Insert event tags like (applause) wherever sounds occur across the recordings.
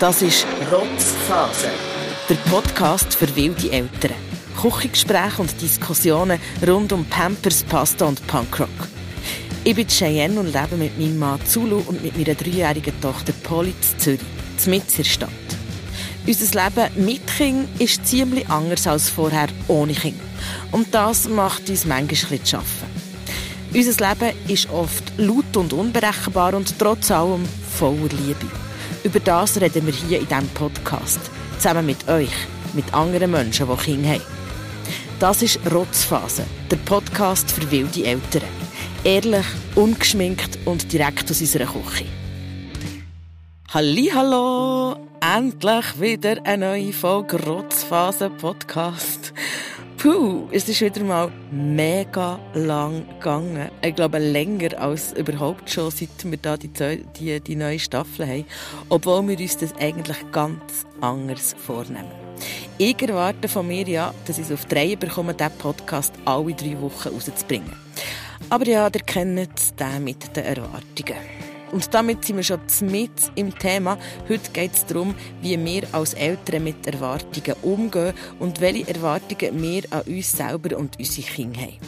Das ist Rotzphase, der Podcast für wilde Eltern. Küchengespräche und Diskussionen rund um Pampers, Pasta und Punkrock. Ich bin Cheyenne und lebe mit meinem Mann Zulu und mit meiner dreijährigen Tochter Polly in Zürich, mitten in der Stadt. Unser Leben mit Kind ist ziemlich anders als vorher ohne Kind. Und das macht uns manchmal zu arbeiten. Unser Leben ist oft laut und unberechenbar und trotz allem voller Liebe. Über das reden wir hier in diesem Podcast. Zusammen mit euch, mit anderen Menschen, die Kinder haben. Das ist Rotzphase, der Podcast für wilde Eltern. Ehrlich, ungeschminkt und direkt aus unserer Küche. Hallo, endlich wieder eine neue Folge Rotzphase Podcast. Puh, es ist wieder mal mega lang gegangen. Ich glaube, länger als überhaupt schon, seit wir da die, die, die neue Staffel haben. Obwohl wir uns das eigentlich ganz anders vornehmen. Ich erwarte von mir ja, dass ich es auf drei bekomme, diesen Podcast alle drei Wochen rauszubringen. Aber ja, ihr kennt den mit den Erwartungen. Und damit sind wir schon mit im Thema. Heute geht es darum, wie wir als Eltern mit Erwartungen umgehen und welche Erwartungen wir an uns selber und unsere Kinder haben.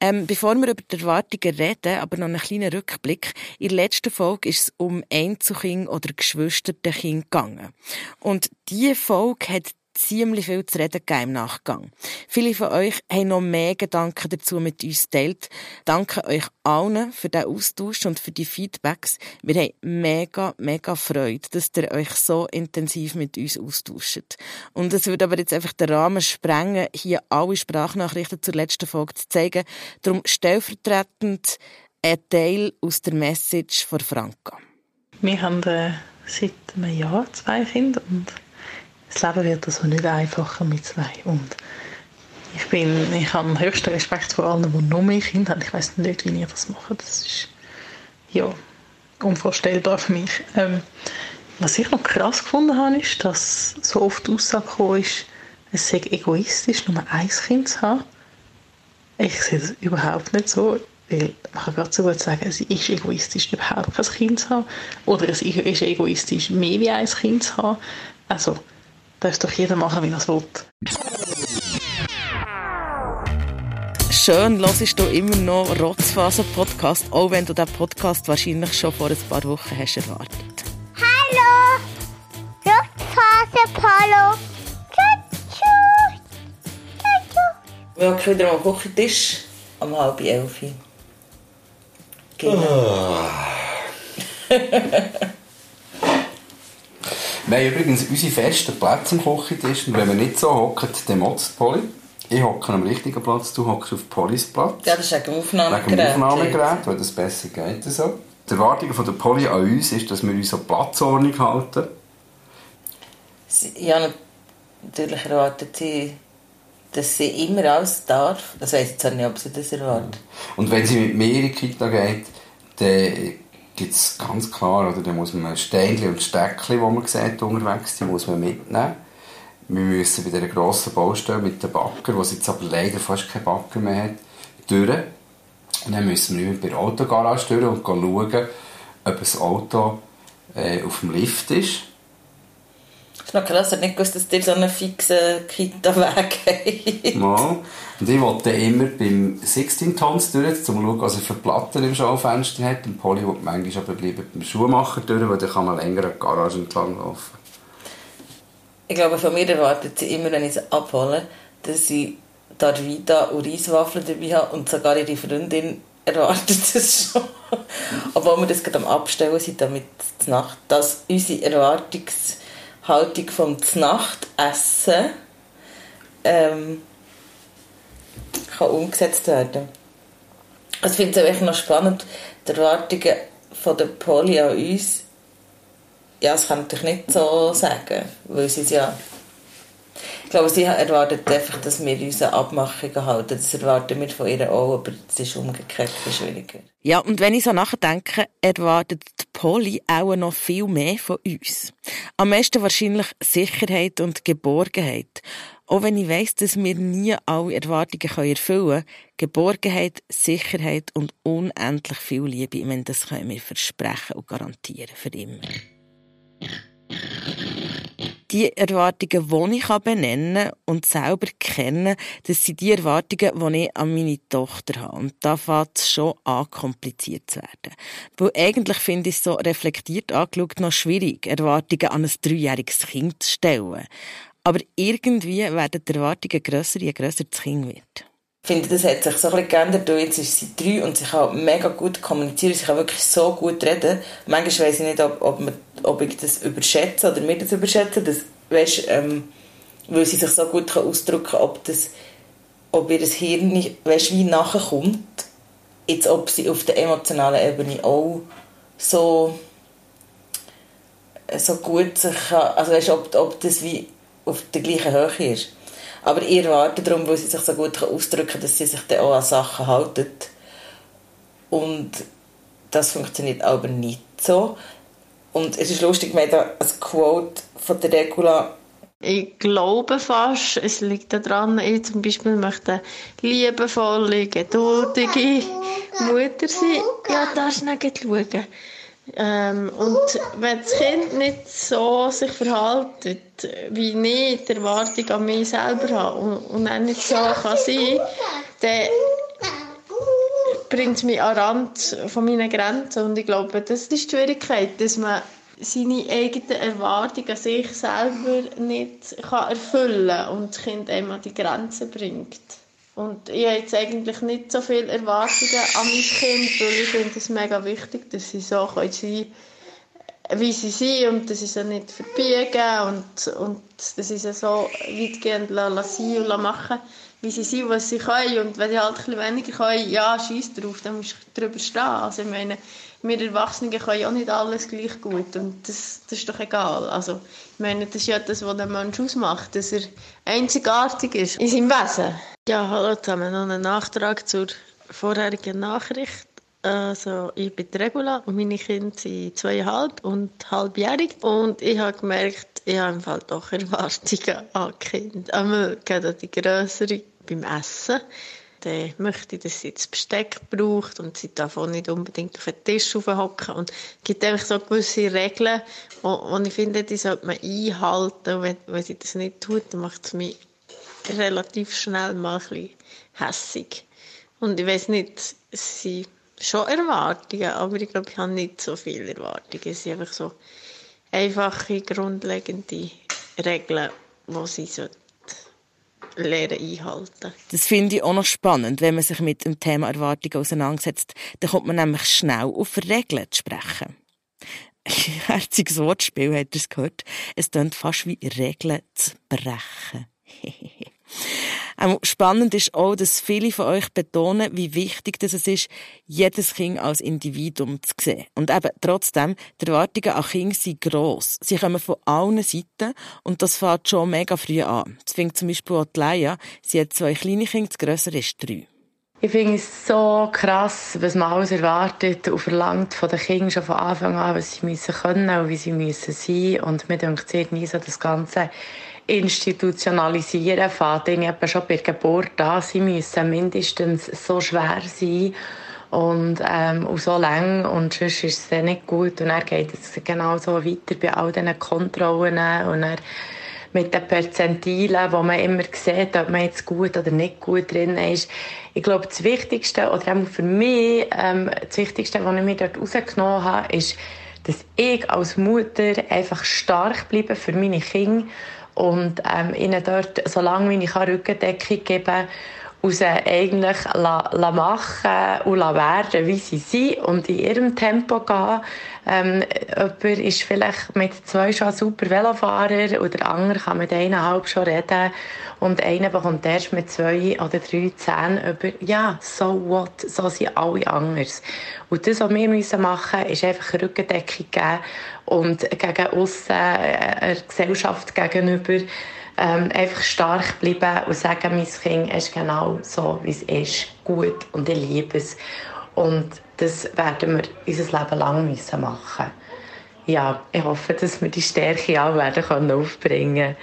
Ähm, bevor wir über die Erwartungen reden, aber noch einen kleinen Rückblick. In der letzten Folge ist es um Einzelkind oder Geschwisterkind gegangen. Und diese Folge hat ziemlich viel zu reden im Nachgang. Viele von euch haben noch mehr Gedanken dazu mit uns geteilt. Danke euch allen für den Austausch und für die Feedbacks. Wir haben mega, mega Freude, dass ihr euch so intensiv mit uns austauscht. Und es würde aber jetzt einfach den Rahmen sprengen, hier alle Sprachnachrichten zur letzten Folge zu zeigen. Darum stellvertretend ein Teil aus der Message von Franka. Wir haben äh, seit einem Jahr zwei Kinder und das Leben wird also nicht einfacher mit zwei. Und ich, bin, ich habe höchsten Respekt vor allen, die noch mehr Kinder haben. Ich weiß nicht, wie ihr das macht. Das ist ja unvorstellbar für mich. Ähm, was ich noch krass gefunden habe, ist, dass so oft die Aussage gekommen ist, es sei egoistisch, nur ein Kind zu haben. Ich sehe das überhaupt nicht so. Weil man kann gerade so gut sagen, es ist egoistisch, überhaupt kein Kind zu haben. Oder es ist egoistisch, mehr wie ein Kind zu haben. Also, Darf doch jeder machen, wie er es will. Schön, hörst du immer noch Rotzfaser-Podcast, auch wenn du diesen Podcast wahrscheinlich schon vor ein paar Wochen hast erwartet. Hallo! Rotzfaser Polo! Wir haben wieder am Küchentisch um halb elf. Genau. Oh. (laughs) Wir haben übrigens unsere festen Plätze am Küchentisch. Und wenn wir nicht so hocken, dann motzt Polly. Ich hocke am richtigen Platz, du hockst auf Pollys Platz. Ja, das ist dem Aufnahmegerät. Wegen dem Aufnahmegerät, weil das besser geht. So. Die Erwartung von der Polly an uns ist, dass wir uns an Platzordnung halten. Ja, natürlich erwartet sie, dass sie immer alles darf. Das weiss ich zwar nicht, ob sie das erwartet. Und wenn sie mit mir in die Kita geht, dann gibt es ganz klar, oder da muss man Steinchen und Steckchen, die man sieht unterwegs, die muss man mitnehmen. Wir müssen bei dieser grossen Baustelle mit dem Backer, wo es jetzt aber leider fast keinen Backer mehr hat, durch. Und dann müssen wir bei der Autogarage durch und schauen, ob das Auto äh, auf dem Lift ist. Das ist noch krass, ich nicht gewusst, dass dir so einen fixen Kita-Weg habt. Ja. Und ich wollte immer beim 16 Tons durch, um zu schauen, was er für Platten im Schaufenster hat. Und Polly will manchmal aber lieber beim Schuhmacher durch, weil dann kann man länger an die Garage entlang laufen. Ich glaube, von mir erwartet sie immer, wenn ich sie abhole, dass sie Darvida und Reiswaffeln dabei habe und sogar ihre Freundin erwartet (laughs) das schon. Obwohl wir das gerade am Abstellen sind, damit die Nacht, dass unsere Erwartungs Haltung vom Znachtessen ähm, kann umgesetzt werden. Also ich finde es auch noch spannend, die Erwartungen von der Poli an uns, ja, das kann ich nicht so sagen, weil sie es ja ich glaube, sie erwartet einfach, dass wir unsere Abmachungen halten. Das erwarten wir von ihr auch, aber es ist umgekehrt schwieriger. Ja, und wenn ich so nachdenke, erwartet die Polly auch noch viel mehr von uns. Am meisten wahrscheinlich Sicherheit und Geborgenheit. Auch wenn ich weiss, dass wir nie alle Erwartungen erfüllen können, Geborgenheit, Sicherheit und unendlich viel Liebe, ich meine, das können wir versprechen und garantieren für immer die Erwartungen, die ich benennen und selber kennen, das sind die Erwartungen, die ich an meine Tochter habe. Und da fängt es schon an, kompliziert zu werden. Weil eigentlich finde ich es so reflektiert angeschaut noch schwierig, Erwartungen an ein dreijähriges Kind zu stellen. Aber irgendwie werden die Erwartungen grösser, je grösser das Kind wird. Finde, das hat sich so ein geändert. Jetzt ist sie drei und sie kann mega gut kommunizieren. Sie kann wirklich so gut reden. Manchmal weiss ich nicht, ob, ob, man, ob ich das überschätze oder mir das überschätze. Das, weißt, ähm, weil sie sich so gut kann ausdrücken kann, ob, ob ihr das Hirn nicht, weißt, wie nachkommt. Jetzt, ob sie auf der emotionalen Ebene auch so, so gut sich kann, also weißt, ob, ob das wie auf der gleichen Höhe ist. Aber ich erwarte darum, weil sie sich so gut ausdrücken kann, dass sie sich dann auch an Sachen halten. Und das funktioniert aber nicht so. Und es ist lustig, wir haben da ein Quote von der Regula. Ich glaube fast, es liegt daran, ich zum Beispiel möchte liebevolle, geduldige Mutter sein. Ja, da ist nicht schauen. Ähm, und wenn das Kind nicht so sich verhält, wie ich die Erwartung an mich selber habe und, auch nicht so kann sein, dann bringt es mich an den Rand von meinen Grenzen. Und ich glaube, das ist die Schwierigkeit, dass man seine eigenen Erwartungen an sich selber nicht erfüllen kann und das Kind einem an die Grenzen bringt. Und ich habe jetzt eigentlich nicht so viele Erwartungen an mein Kind, weil ich finde es mega wichtig, dass sie so sein können, wie sie sind und dass sie sie nicht verbiegen und, und dass sie sie so weitgehend sein und machen wie sie sind, was sie können. Und wenn sie halt ein bisschen weniger können, ja, scheiß drauf, dann musst du drüber stehen. Also ich meine, wir Erwachsenen können ja nicht alles gleich gut und das, das ist doch egal. Also ich meine, das ist ja das, was ein Mensch ausmacht, dass er einzigartig ist in seinem Wesen. Ja, hallo zusammen. Noch einen Nachtrag zur vorherigen Nachricht. Also, ich bin Regula und meine Kinder sind zweieinhalb und halbjährig. Und ich habe gemerkt, ich habe im Fall doch Erwartungen an die Kinder. Einmal geht die größere beim Essen. Dann möchte dass sie das Besteck braucht und sie darf auch nicht unbedingt auf den Tisch hocken. Und es gibt einfach so gewisse Regeln, die ich finde, die sollte man einhalten. Und wenn, wenn sie das nicht tut, dann macht es mich relativ schnell mal ein hässig. Und ich weiß nicht, sind schon Erwartungen, aber ich glaube, ich habe nicht so viele Erwartungen. Es sind einfach so einfache, grundlegende Regeln, die sie sollten lernen einhalten. Das finde ich auch noch spannend, wenn man sich mit dem Thema Erwartungen auseinandersetzt. Dann kommt man nämlich schnell auf Regeln zu sprechen. Herziges Wortspiel, hat ihr es gehört? Es klingt fast wie Regeln zu brechen. (laughs) spannend ist auch, dass viele von euch betonen, wie wichtig es ist, jedes Kind als Individuum zu sehen. Und eben trotzdem, die Erwartungen an Kinder sind gross. Sie kommen von allen Seiten und das fängt schon mega früh an. Das fängt zum Beispiel auch die Leia. Sie hat zwei kleine Kinder, das grössere ist drei. Ich finde es so krass, was man alles erwartet und verlangt von den Kindern schon von Anfang an, was sie müssen können und wie sie müssen sein. Und mir denkt nie so das Ganze institutionalisieren fängt, eben schon bei der Geburt an. Sie müssen mindestens so schwer sein und, ähm, und so lang und sonst ist es dann nicht gut. Und er geht es genau so weiter bei all diesen Kontrollen und er mit den Perzentilen, wo man immer sieht, ob man jetzt gut oder nicht gut drin ist. Ich glaube, das Wichtigste, oder auch für mich, ähm, das Wichtigste, was ich mir dort rausgenommen habe, ist, dass ich als Mutter einfach stark bleibe für meine Kinder und ähm, ihnen dort so lange wie ich Rückendeckung geben sie eigentlich la, la machen und la werden, wie sie sind und in ihrem Tempo gehen. Ähm, jemand ist vielleicht mit zwei schon super Velofahrer oder der andere kann mit eineinhalb schon reden und einer bekommt erst mit zwei oder drei Zähnen über, ja, so what, so sind alle anders. Und das, was wir müssen machen müssen, ist einfach Rückendeckung geben und gegen aussen, äh, der Gesellschaft gegenüber, ähm, einfach stark bleiben und sagen, mein Kind ist genau so, wie es ist, gut und ich liebe es. Und das werden wir unser Leben lang müssen machen. Ja, ich hoffe, dass wir die Stärke auch werden können aufbringen.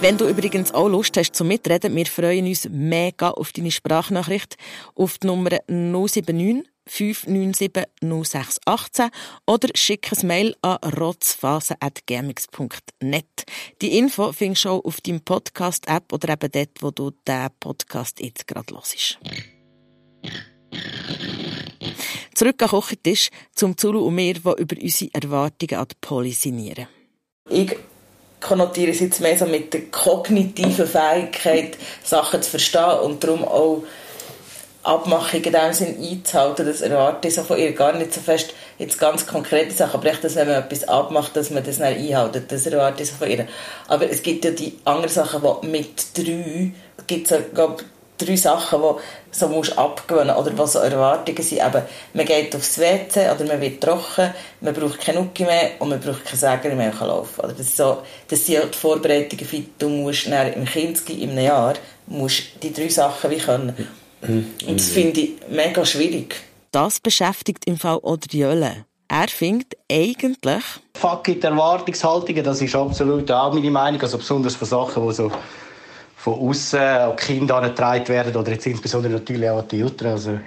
Wenn du übrigens auch Lust hast zu Mitreden, wir freuen uns mega auf deine Sprachnachricht. Auf die Nummer 079 597 0618 oder schick ein Mail an rotzphase.gmx.net. Die Info findest du auch auf deinem Podcast-App oder eben dort, wo du diesen Podcast jetzt gerade hörst. Zurück an den Küchentisch zum Zulu und mir, die über unsere Erwartungen an die Poli sinnieren. Ich konnotiere es jetzt mehr so mit der kognitiven Fähigkeit, Sachen zu verstehen und darum auch Abmachungen in dem Sinn einzuhalten. Das erwarte ich so von ihr gar nicht so fest jetzt ganz konkrete Sachen, aber echt, dass wenn man etwas abmacht, dass man das dann einhält. Das erwarte ich so von ihr. Aber es gibt ja die anderen Sachen, die mit drei, gibt es glaube drei Sachen, die so musst abgewöhnen oder was so Erwartungen sind. Eben, man geht aufs WC oder man wird trocken, man braucht keine Nuki mehr und man braucht keine Säger mehr laufen. Oder das, ist so, das sind ja die Vorbereitungen du musst im in einem Jahr musst die drei Sachen wie können. Und das finde ich mega schwierig. Das beschäftigt im Fall Jölle. Er findet eigentlich... Fuck it, Erwartungshaltungen, das ist absolut auch meine Meinung. Also besonders von Sachen, die so von außen an die Kinder angetragen werden oder jetzt insbesondere natürlich auch an die Eltern. Also,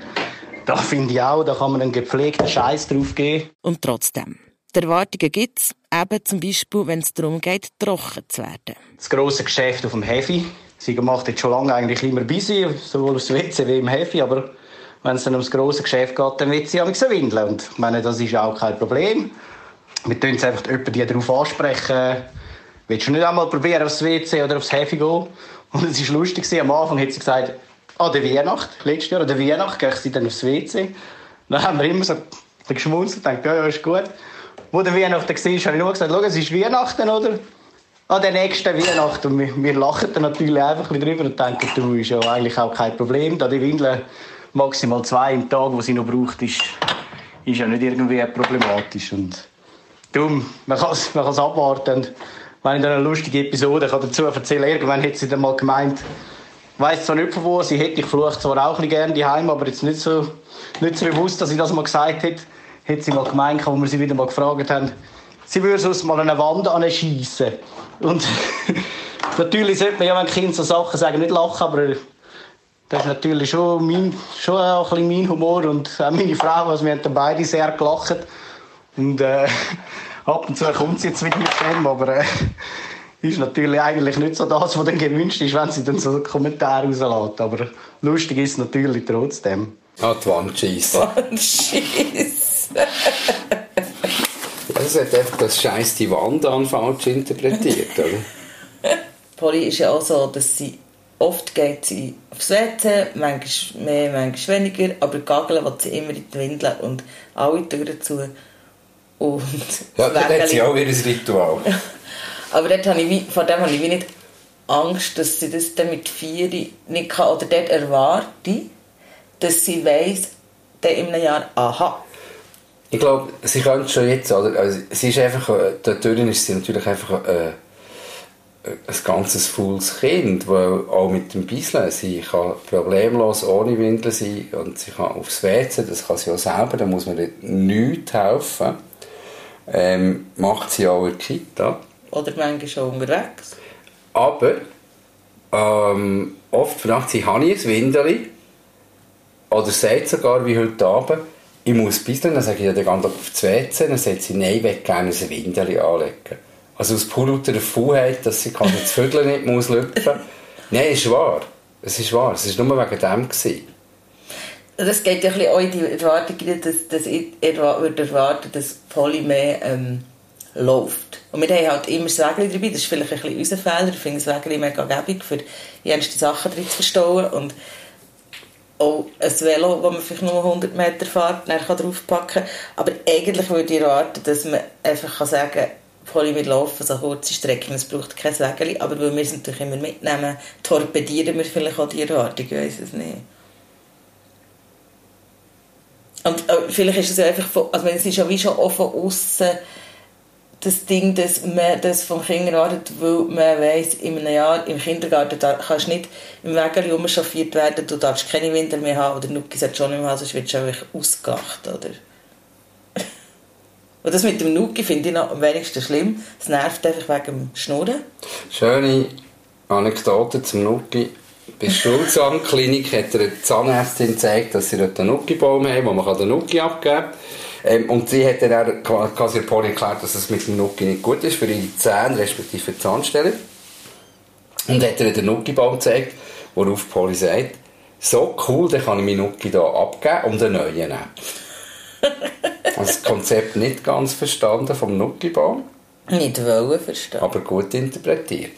da finde ich auch, da kann man einen gepflegten Scheiß drauf geben. Und trotzdem. Die Erwartungen gibt es, eben zum Beispiel, wenn es darum geht, trocken zu werden. Das grosse Geschäft auf dem Heavy. Sie macht jetzt schon lange eigentlich immer busy, sowohl aufs WC wie im Heavy, aber wenn es dann ums grosse Geschäft geht, dann wird sie auch so windeln. Und ich meine, das ist auch kein Problem. Wir können es einfach jemanden darauf ansprechen. Willst du nicht einmal probieren, aufs WC oder aufs Heavy gehen? Und es war lustig, am Anfang hat sie gesagt, an der Weihnacht, letztes Jahr, an der Weihnacht gehe ich dann aufs WC. Dann haben wir immer so geschmunzelt und gedacht, ja, ja, ist gut. Wo der Weihnachten war, habe ich nur gesagt, schau, es ist Weihnachten, oder? An der nächsten Weihnachten. Und wir, wir lachen dann natürlich einfach ein drüber und denken, du, ist ja eigentlich auch kein Problem. Da die Windeln maximal zwei im Tag, die sie noch braucht, ist, ist ja nicht irgendwie problematisch. Und darum, man kann es man abwarten. Und wenn ich dann eine lustige Episode kann dazu erzählen irgendwann hat sie dann mal gemeint, ich weiss zwar nicht von wo, sie hätte ich flucht zwar auch ein gerne daheim, aber jetzt nicht so, nicht so bewusst, dass sie das mal gesagt hat, hat sie mal gemeint, wo wir sie wieder mal gefragt haben, sie würde sonst mal eine Wand anschiessen. Und (laughs) natürlich sollte man ja, wenn Kinder so Sachen sagen, nicht lachen, aber das ist natürlich schon, mein, schon auch ein bisschen mein Humor und auch meine Frau, also wir haben dann beide sehr gelacht. Und äh, (laughs) ab und zu kommt sie jetzt wieder mit dem, aber äh, ist natürlich eigentlich nicht so das, was dann gewünscht ist, wenn sie dann so einen Kommentar rauslässt. Aber lustig ist es natürlich trotzdem. Ah, die Wand schiessen. (laughs) Das hat einfach das Scheiß die Wand an falsch interpretiert, oder? (laughs) Polly ist ja auch so, dass sie oft geht sie aufs WC, manchmal mehr, manchmal weniger, aber gageln will sie immer in die Windeln und alle Türen zu. Und ja, das hat sie auch ihr Ritual. (laughs) Aber dort habe ich, vor dem habe ich nicht Angst, dass sie das dann mit vier nicht kann. Oder dort erwarte dass sie weiss, dann in einem Jahr, aha. Ich glaube, sie kann schon jetzt, oder? Also, sie ist einfach, äh, da drin ist sie natürlich einfach äh, ein ganzes faules Kind, weil auch mit dem Bisseln, sie kann problemlos ohne Windeln sein und sie kann aufs WC, das kann sie auch selber, da muss man nichts helfen. Ähm, macht sie auch in der Kita. Oder manchmal schon unterwegs. Aber ähm, oft fragt sie, habe ich ein Windeli? Oder sagt sogar, wie heute Abend, ich muss bisseln, dann sage ich, ja, dann geh auf das WC. Dann sagt sie, nein, ich gerne ein Windeli anlegen. Also aus pur lauter Faulheit, dass sie kann das Vögel nicht muss lüpfen Nein, ist wahr. Es ist wahr. Es war nur wegen dem. Gewesen. Das geht ja ein auch in die Erwartung, dass, dass ich würde erwarten, dass Polly mehr ähm, läuft. Und wir haben halt immer das Wägeli dabei. Das ist vielleicht ein bisschen unser Fehler. Ich finde das Wägeli mega gäbig, für die Sachen drin zu verstauen. Und auch ein Velo, das man vielleicht nur 100 Meter fährt, dann draufpacken kann. Aber eigentlich würde ich erwarten, dass man einfach kann sagen kann, Polly, wir laufen so kurze Strecken, es braucht kein Wägeli. Aber weil wir es natürlich immer mitnehmen, torpedieren wir vielleicht auch die Erwartung. Ich weiß es nicht. Und äh, vielleicht ist es ja einfach, also es ist ja wie schon auch von außen das Ding, dass man das vom Kind erwartet, weil man weiss, in einem Jahr im Kindergarten da kannst du nicht im Wägeli umschaffiert werden, du darfst keine Winter mehr haben oder Nuki sagt schon nicht mehr haben, sonst wirst du einfach ausgelacht, oder? Und das mit dem Nuki finde ich noch am wenigsten schlimm. Es nervt einfach wegen dem Schnurren. Schöne Anekdote zum Nuki. Bei der Schulzahnklinik hat er eine Zahnärztin gezeigt, dass sie dort einen Nuki-Baum haben, wo man den Nuki abgeben kann. Ähm, und sie hat dann auch quasi der Poli erklärt, dass es mit dem Nuki nicht gut ist für ihre Zähne, respektive Zahnstelle. Und hat ihr den Nuki-Baum gezeigt, worauf Poli sagt, so cool, dann kann ich meinen Nuki hier abgeben und einen neuen nehmen. (laughs) also das Konzept nicht ganz verstanden vom Nuki-Baum. Nicht wollen verstehen. Aber gut interpretiert.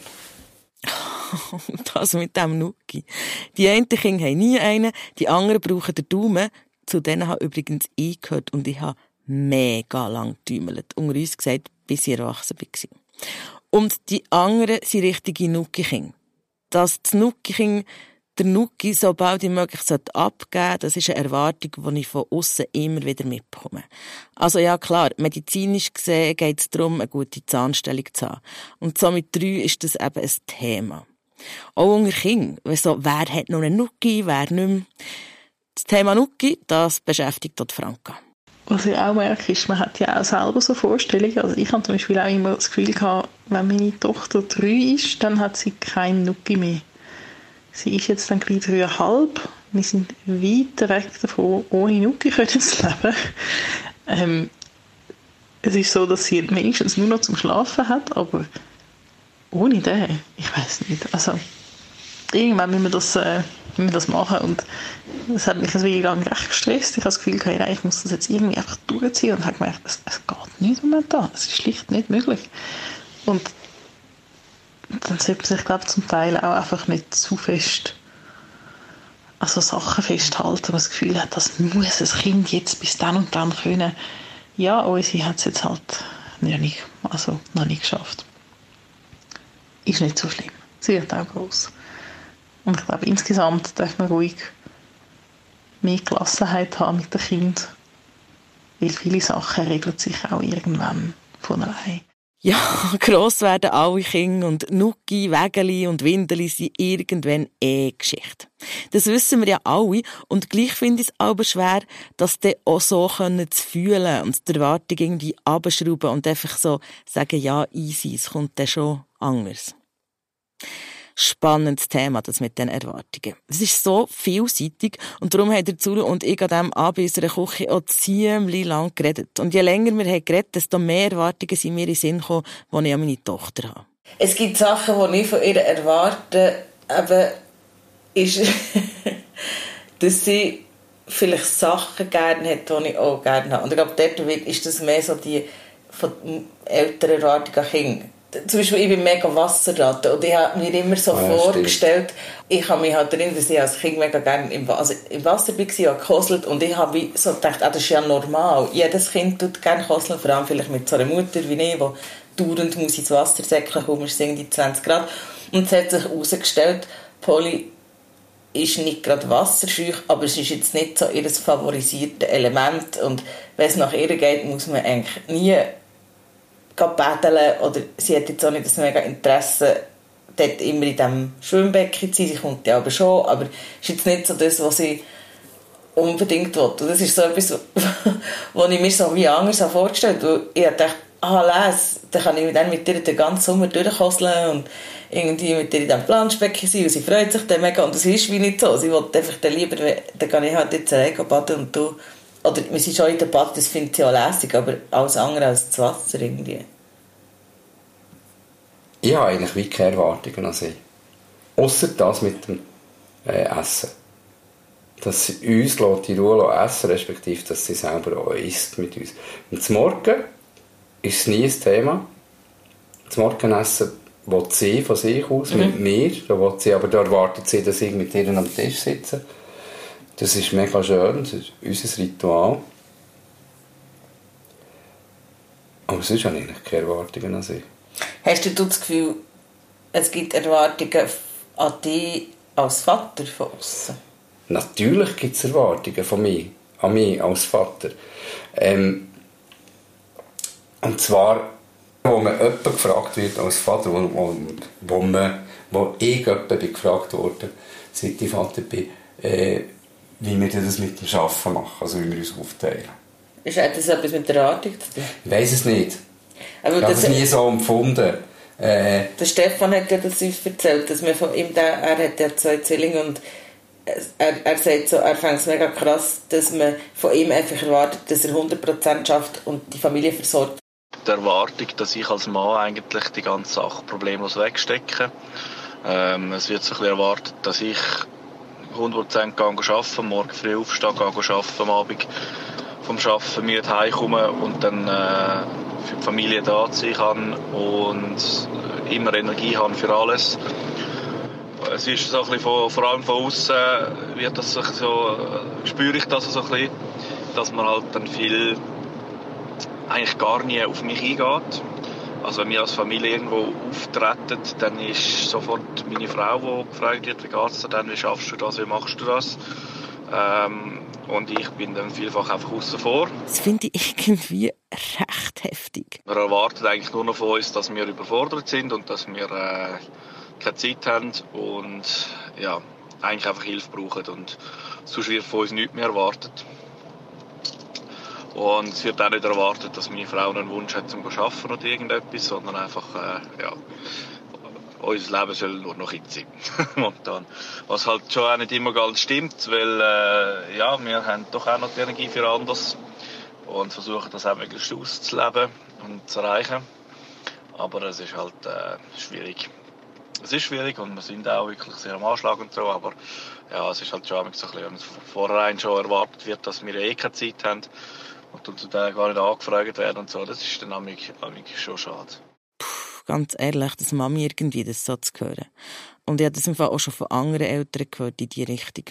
(laughs) das mit dem Nuki. Die einen Kinder haben nie einen, die anderen brauchen den Daumen. Zu denen habe übrigens ich gehört und ich habe mega lang getümmelt. Unter uns gesagt, bis ich erwachsen war. Und die anderen sind richtige Nuki-Kinder. Dass das Nuki-Kind der Nuki so bald wie möglich abgeben sollte, das ist eine Erwartung, die ich von außen immer wieder mitbekomme. Also ja, klar, medizinisch gesehen geht es darum, eine gute Zahnstellung zu haben. Und so mit drei ist das eben ein Thema. Auch unter Kindern. So, wer hat noch einen Nuki, wer nicht mehr. Das Thema Nuki, das beschäftigt dort Franka. Was ich auch merke, ist, man hat ja auch selber so Vorstellungen. Also ich habe zum Beispiel auch immer das Gefühl gehabt, wenn meine Tochter drei ist, dann hat sie keinen Nuki mehr. Sie ist jetzt dann gleich dreieinhalb. Wir sind weit weg davon, ohne Nuki (laughs) zu leben. Ähm, es ist so, dass sie wenigstens nur noch zum Schlafen hat, aber ohne den, ich weiß nicht. Also, irgendwann müssen wir das, äh, müssen wir das machen und das hat mich ein wenig lang recht gestresst. Ich habe das Gefühl, hey, ich muss das jetzt irgendwie einfach durchziehen und habe gemerkt, es, es geht nicht momentan. Es ist schlicht nicht möglich. Und dann sollte man sich, glaube zum Teil auch einfach nicht zu fest also Sachen festhalten, wo man das Gefühl hat, das muss ein Kind jetzt bis dann und dann können. Ja, unsere hat es jetzt halt noch nicht, also noch nicht geschafft. Ist nicht so schlimm. Sie wird auch groß. Und ich glaube, insgesamt darf man ruhig mehr Gelassenheit haben mit dem Kind, weil viele Sachen regeln sich auch irgendwann von allein. Ja, (laughs) gross werden alle Kinder und Nuki, Wägeli und Windeli sind irgendwann eh Geschichte. Das wissen wir ja alle und gleich finde ich es aber schwer, das dann auch so können zu fühlen und die Erwartung irgendwie abschrauben und einfach so sagen, ja, easy, es kommt dann schon anders spannendes Thema, das mit den Erwartungen. Es ist so vielseitig und darum haben der Zulu und ich an diesem Abend unserer Küche auch ziemlich lang geredet. Und je länger wir haben geredet, desto mehr Erwartungen sind mir in den Sinn gekommen, die ich an meine Tochter habe. Es gibt Sachen, die ich von ihr erwarte, aber ist, (laughs) dass sie vielleicht Sachen gerne hat, die ich auch gerne habe. Und ich glaube, dort ist das mehr so die von älteren Erwartungen an Kinder zum Beispiel, ich bin mega Wasserratte und ich habe mir immer so ja, vorgestellt, stimmt. ich habe mich halt erinnert, dass ich als Kind mega gerne im, also im Wasser war, und gekoselt und ich habe so gedacht, ah, das ist ja normal. Jedes Kind tut gerne koseln, vor allem vielleicht mit so einer Mutter wie ich, die dauernd muss ins Wasser säckeln, kommen, es sind die 20 Grad. Und es hat sich herausgestellt, Polly ist nicht gerade wasserscheu, aber es ist jetzt nicht so ihr favorisiertes Element und wenn es nach ihr geht, muss man eigentlich nie paddeln oder sie hat jetzt auch nicht das mega Interesse, dort immer in diesem Schwimmbecken zu sein. Sie kommt ja aber schon, aber ist jetzt nicht so das, was sie unbedingt will. Und das ist so etwas, was (laughs) ich mir so wie anders vorgestellt habe. Ich dachte, ah, les, dann kann ich dann mit ihr den ganzen Sommer durchkosseln und irgendwie mit ihr in diesem Planschbecken sein und sie freut sich dann mega und das ist wie nicht so. Sie will einfach dann lieber, dann kann ich halt jetzt rein baden und du oder wir sind schon in der Bad, das finde ich auch lässig, aber alles andere als das Wasser irgendwie. Ich habe eigentlich wie keine Erwartungen an sie. Außer das mit dem äh, Essen. Dass sie uns die Ruhe essen respektive dass sie selber auch isst mit uns. Und zum Morgen ist es nie ein Thema. Das Morgenessen will sie von sich aus mhm. mit mir. Da, will sie, aber da erwartet sie, dass ich mit ihr am Tisch sitze. Das ist mega schön, das ist unser Ritual. Aber sonst habe ich eigentlich keine Erwartungen an sie. Hast du das Gefühl, es gibt Erwartungen an dich als Vater von außen? Natürlich gibt es Erwartungen von mir, an mich als Vater. Ähm, und zwar, wo man jemand gefragt wird als Vater, wo, wo, wo, man, wo ich jemand gefragt wurde, seit ich Vater bin, äh, wie wir das mit dem Arbeiten machen, also wie wir uns aufteilen. Ist das etwas mit der Erwartung zu tun? Ich weiß es nicht. Aber ich habe es nie so empfunden. Äh, Der Stefan hat ja das uns erzählt, dass man von ihm, da, er hat ja zwei Zwillinge und er, er sagt so, er fängt es mega krass, dass man von ihm einfach erwartet, dass er 100% schafft und die Familie versorgt. Die Erwartung, dass ich als Mann eigentlich die ganze Sache problemlos wegstecke. Ähm, es wird so ein bisschen erwartet, dass ich 100% gehe arbeiten, morgen früh aufstehe, gehe arbeiten, am Abend vom Arbeiten mir heimkomme und dann äh, für die Familie da sein und äh, immer Energie habe für alles. Es ist so ein von, vor allem von außen wird das so, äh, spüre ich das so ein bisschen, dass man halt dann viel eigentlich gar nie auf mich eingeht. Also wenn wir als Familie irgendwo auftreten, dann ist sofort meine Frau, die gefragt wird, wie geht's dir denn, wie schaffst du das, wie machst du das? Ähm, und ich bin dann vielfach einfach außen vor. Das finde ich irgendwie recht heftig. Man erwartet eigentlich nur noch von uns, dass wir überfordert sind und dass wir äh, keine Zeit haben und ja, eigentlich einfach Hilfe brauchen und sonst wird von uns nichts mehr erwartet. Und es wird auch nicht erwartet, dass meine Frau einen Wunsch hat zum Arbeiten oder irgendetwas, sondern einfach, äh, ja, unser Leben soll nur noch jetzt sein, (laughs) momentan. Was halt schon auch nicht immer ganz stimmt, weil, äh, ja, wir haben doch auch noch die Energie für anders und versuchen das auch möglichst auszuleben und zu erreichen. Aber es ist halt äh, schwierig. Es ist schwierig und wir sind auch wirklich sehr am Anschlag und so, aber ja, es ist halt schon so ein bisschen, wenn es vornherein schon erwartet wird, dass wir eh keine Zeit haben und dann zu denen gar nicht angefragt werden und so, das ist dann amig schon schade. Ganz ehrlich, dass Mami irgendwie das so zu hören. Und ich habe das im Fall auch schon von anderen Eltern gehört in die Richtung.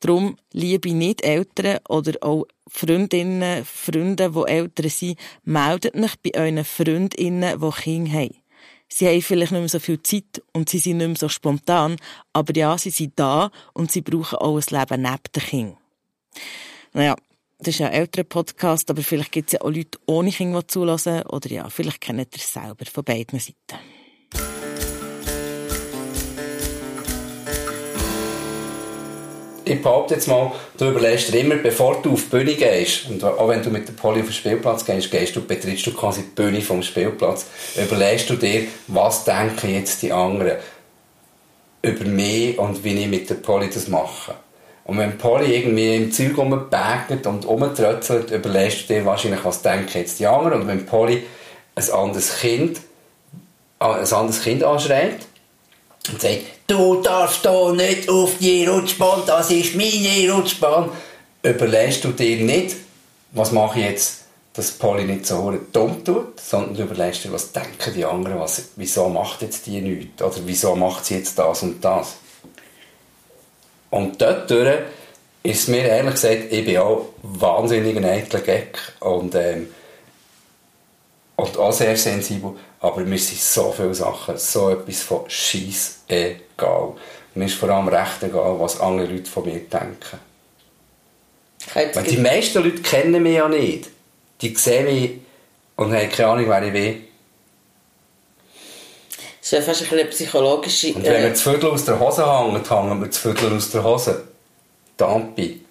Darum, liebe nicht Eltern oder auch Freundinnen, Freunde, die Eltern sind, meldet euch bei euren Freundinnen, die Kinder haben. Sie haben vielleicht nicht mehr so viel Zeit und sie sind nicht mehr so spontan, aber ja, sie sind da und sie brauchen auch ein Leben neben den Kindern. Naja, das ist ja ein älterer Podcast, aber vielleicht gibt es ja auch Leute ohne Kinder, die zulassen. Oder ja, vielleicht kennt ihr es selber von beiden Seiten. ich behaupte jetzt mal, du überlegst dir immer, bevor du auf die Bühne gehst, und auch wenn du mit der Polly auf den Spielplatz gehst, gehst du, betrittst du quasi die Bühne vom Spielplatz, überlegst du dir, was denken jetzt die anderen über mich und wie ich mit der Polly das mache. Und wenn Polly irgendwie im Zeug rumbagert und rumtrötzelt, überlegst du dir wahrscheinlich, was denken jetzt die anderen. Und wenn Polly ein anderes Kind, ein anderes Kind anschreit und sagt, du darfst da nicht auf die Rutschbahn, das ist meine Rutschbahn, überlegst du dir nicht, was mache ich jetzt, dass Polly nicht so dumm tut, sondern du überlegst dir, was denken die anderen, was, wieso macht jetzt die nichts, oder wieso macht sie jetzt das und das. Und dort ist mir ehrlich gesagt, ich bin auch wahnsinnig ein eitler Gag und, ähm, und auch sehr sensibel, aber mir sind so viele Sachen, so etwas von Scheiß egal. Mir ist vor allem recht egal, was andere Leute von mir denken. Weil die meisten Leute kennen mich ja nicht. Die sehen mich und haben keine Ahnung, wer ich bin. Das ist ja fast eine psychologische... Und wenn wir zu Viertel aus der Hose hängen, hängen wir zu Viertel aus der Hose. Dampi.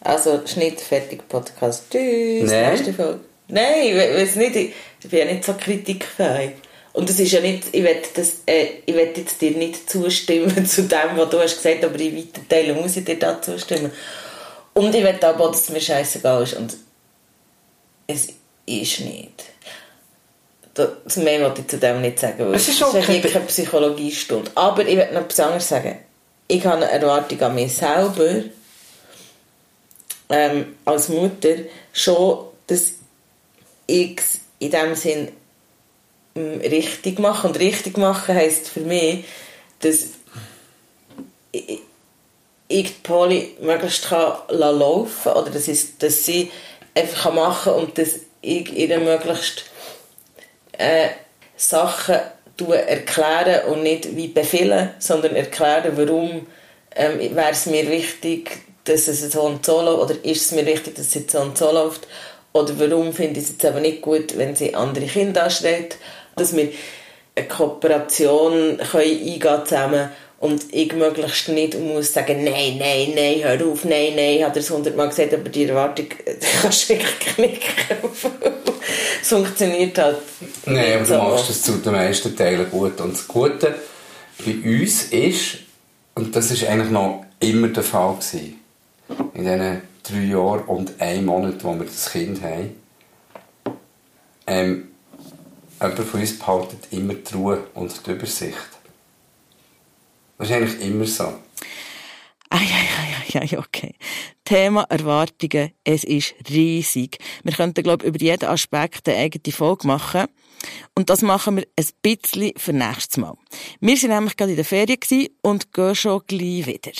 Also, Schnitt, fertig, Podcast. Tschüss, Nein. nächste Folge. Nein, ich weiß nicht, ich, bin ja nicht so kritikfähig. Und es ist ja nicht, ich will, das, äh, ich will jetzt dir nicht zustimmen (laughs) zu dem, was du hast gesagt, aber in weiten Teilen muss ich dir da zustimmen. Und ich will aber dass es mir scheißegal ist. Und es ist nicht. Das mehr wollte ich zu dem nicht sagen, weil Es ist okay. hier keine Psychologiestunde. Aber ich will noch etwas anderes sagen. Ich habe eine Erwartung an mich selber, ähm, als Mutter, schon, dass ich es in dem Sinn ähm, richtig mache. Und richtig machen heisst für mich, dass ich, ich die Polly möglichst kann laufen oder dass, ich, dass sie einfach kann machen und dass ich ihr möglichst äh, Sachen erklären und nicht wie befehlen, sondern erklären, warum ähm, wäre es mir wichtig, dass es so und so läuft, oder ist es mir wichtig, dass es jetzt so und so läuft, oder warum finde ich es jetzt aber nicht gut, wenn sie andere Kinder anschreit, dass wir eine Kooperation können eingehen zusammen und ich möglichst nicht muss sagen, nein, nein, nein, hör auf, nein, nein, hat er es hundertmal gesagt, aber die Erwartung, (laughs) kannst du wirklich knicken. es (laughs) funktioniert halt. Nein, aber nicht du so. machst es zu den meisten Teilen gut. Und das Gute bei uns ist, und das ist eigentlich noch immer der Fall gewesen, in diesen drei Jahren und einem Monat, wo wir das Kind haben, ähm, jemand von uns behaltet immer die Ruhe und die Übersicht. Eigentlich immer so. Ah, ja, ja, ja, ja, okay. Thema Erwartungen, es ist riesig. Wir könnten, glaube ich, über jeden Aspekt eine eigene Folge machen. Und das machen wir ein bisschen für nächstes Mal. Wir waren nämlich gerade in der Ferien und gehen schon gleich wieder.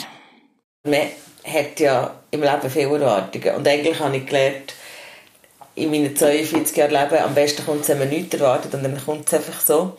Man hat ja im Leben viele Erwartungen. Und eigentlich habe ich gelernt, in meinen 42 Jahren Leben, am besten kommt es, wenn man nichts erwartet und dann kommt es einfach so.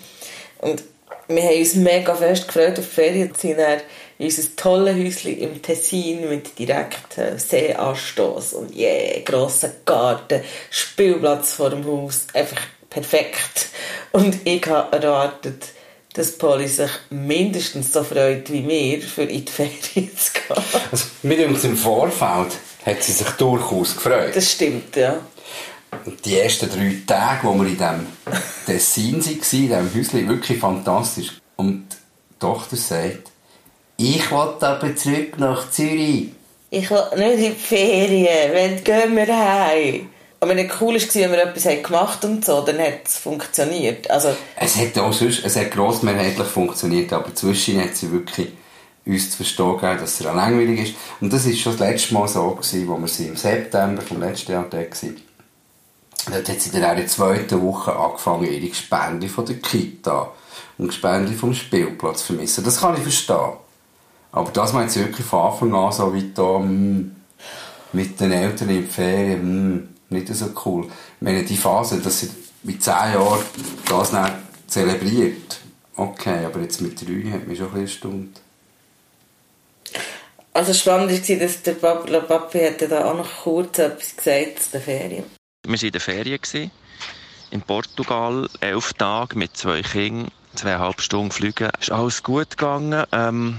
Und wir haben uns mega fest gefreut auf die Ferien. Sind dann in unser tolles Häuschen im Tessin mit direktem Seeanstoss und yeah, grosser Garten, Spielplatz vor dem Haus. Einfach perfekt. Und ich habe erwartet, dass Polly sich mindestens so freut wie wir, für in die Ferien zu gehen. Also, mit uns im Vorfeld hat sie sich durchaus gefreut. Das stimmt, ja. Die ersten drei Tage, wo wir in diesem Tessin waren, in diesem Häuschen, wirklich fantastisch. Und die Tochter sagt, ich will aber zurück nach Zürich. Ich will nicht in die Ferien, wenn gehen wir heim. Aber wenn es cool war, wenn wir etwas gemacht haben und so, dann hat es funktioniert. Also, Es hat auch sonst, es hat grossmehrheitlich funktioniert, aber zwischen hat sie wirklich uns zu verstehen gegeben, dass es auch langweilig ist. Und das war schon das letzte Mal so, gewesen, wo wir sie im September vom letzten Jahr waren. Dort hat sie dann auch in der zweiten Woche angefangen, ihre Gespende von der Kita und Gespende vom Spielplatz zu vermissen. Das kann ich verstehen. Aber das war jetzt wirklich von Anfang an so wie da, hm, mit den Eltern in die Ferien, hm, nicht so cool. Ich meine, die Phase, dass sie mit 10 Jahren das nicht zelebriert, okay, aber jetzt mit 3 hat mich schon ein bisschen erstaunt. also spannend war, dass der Papi, der Papi hat da auch noch kurz etwas gesagt zu den Ferien. Wir waren in den Ferien in Portugal, elf Tage mit zwei Kindern, zweieinhalb Stunden Flüge. Ist alles gut gegangen. Ähm,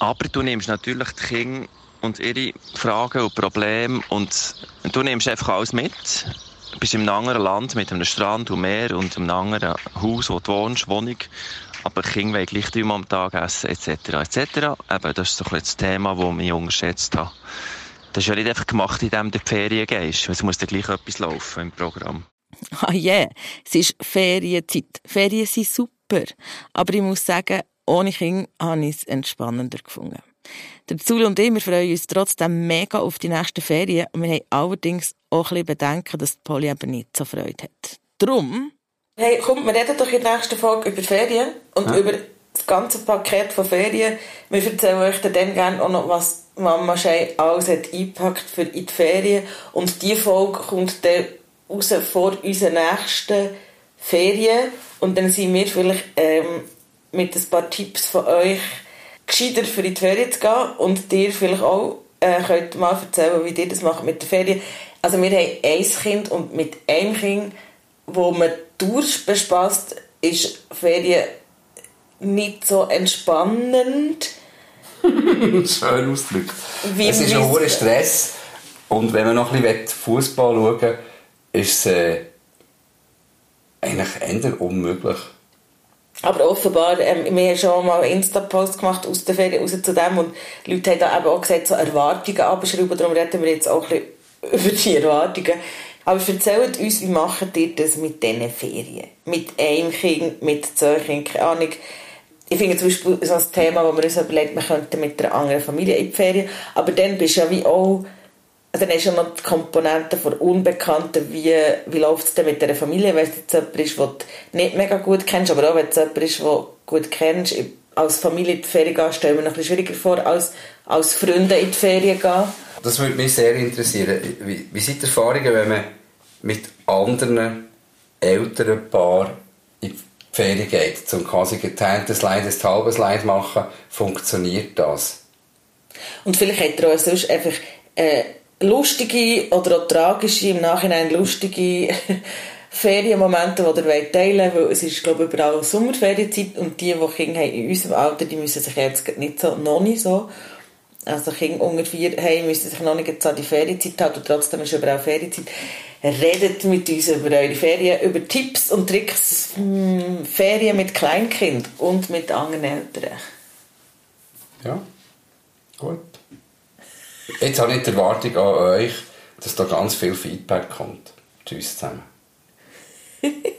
aber du nimmst natürlich die Kinder und ihre Fragen und Probleme und du nimmst einfach alles mit. Du bist einem anderen Land mit einem Strand und Meer und einem anderen Haus, wo du wohnst, Wohnung. Aber die Kinder wollen gleich dreimal am Tag essen, etc. etc. Eben, das ist so ein das Thema, das ich unterschätzt habe. Das ist ja nicht einfach gemacht, indem du in die Ferien gehst. Es muss dann gleich etwas laufen im Programm. Ah yeah, es ist Ferienzeit. Ferien sind super. Aber ich muss sagen, ohne Kinder habe ich es entspannender gefunden. Der Zul und ich, wir freuen uns trotzdem mega auf die nächsten Ferien. Und wir haben allerdings auch ein bisschen Bedenken, dass die Polly eben nicht so Freude hat. Drum... Hey, kommt, wir reden doch in der nächsten Folge über Ferien und Ja. über das ganze Paket von Ferien. Wir erzählen euch dann gerne auch noch, was Mama Schei alles hat eingepackt für in die Ferien. Und die Folge kommt dann raus vor unseren nächsten Ferien. Und dann sind wir vielleicht ähm, mit ein paar Tipps von euch gescheiter für in die Ferien zu gehen. Und dir vielleicht auch äh, könnt mal erzählen, wie ihr das macht mit der Ferien. Also wir haben ein Kind und mit einem Kind, wo man durchbespaßt, ist Ferien nicht so entspannend. (laughs) Schön ausgedrückt. Es ist ein hoher Stress. Und wenn man noch ein bisschen Fußball schauen will, ist es äh, eigentlich eher unmöglich. Aber offenbar, ähm, wir haben schon mal einen Insta-Post gemacht aus der Ferien raus zu dem und Leute haben da eben auch gesagt, so Erwartungen abschreiben, darum reden wir jetzt auch ein bisschen (laughs) über die Erwartungen. Aber erzählt uns, wie macht ihr das mit diesen Ferien? Mit einem Kind, mit zwei Kindern, keine Ahnung. Ich finde zum Beispiel so ein Thema, wo wir uns überlegt, wir könnten mit einer anderen Familie in die Ferien, aber dann bist du ja wie auch dann hast du ja noch die Komponente von Unbekannten, wie, wie läuft es denn mit dieser Familie, wenn es jetzt jemand ist, den du nicht mega gut kennst, aber auch wenn es jemand ist, den du gut kennst, als Familie in die Ferien gehen, stellen wir noch ein schwieriger vor, als als Freunde in die Ferien gehen. Das würde mich sehr interessieren. Wie, wie sind die Erfahrungen, wenn man mit anderen älteren Paaren Ferien geht, zum quasi geteiltes Slide, ein halbes Slide machen? Funktioniert das? Und vielleicht hat er auch sonst einfach äh, lustige oder auch tragische, im Nachhinein lustige (laughs) Ferienmomente, die ihr teilen wollt, weil es ist, glaube ich, überall Sommerferienzeit und die, die Kinder haben in unserem Alter, die müssen sich jetzt nicht so, noch nicht so Also Kinder unter vier hey, müssen sich noch nicht an die Ferienzeit halten und trotzdem ist überall Ferienzeit. Redet mit uns über eure Ferien, über Tipps und Tricks, hm, Ferien mit Kleinkind und mit anderen Eltern. Ja, gut. Jetzt habe ich die Erwartung an euch, dass da ganz viel Feedback kommt. Tschüss zusammen. (laughs)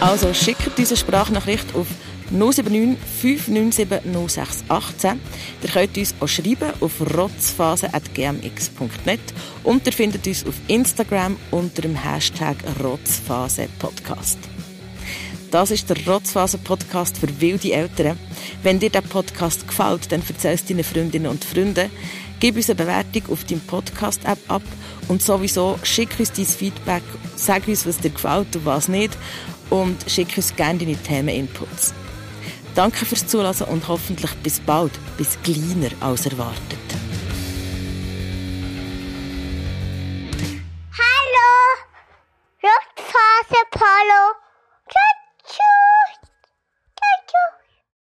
Also schickt diese Sprachnachricht auf 079 597 0618. Ihr könnt uns auch schreiben auf rotzphase.gmx.net und ihr findet uns auf Instagram unter dem Hashtag rotzphasepodcast. Das ist der Rotzphase-Podcast für wilde Eltern. Wenn dir der Podcast gefällt, dann erzähl es deinen Freundinnen und Freunden. Gib uns eine Bewertung auf deinem Podcast-App ab und sowieso schick uns dein Feedback, sag uns, was dir gefällt und was nicht und schick uns gerne deine Themeninputs. Danke fürs Zulassen und hoffentlich bis bald, bis kleiner als erwartet. Hallo! Luftphase Polo! Tschüss!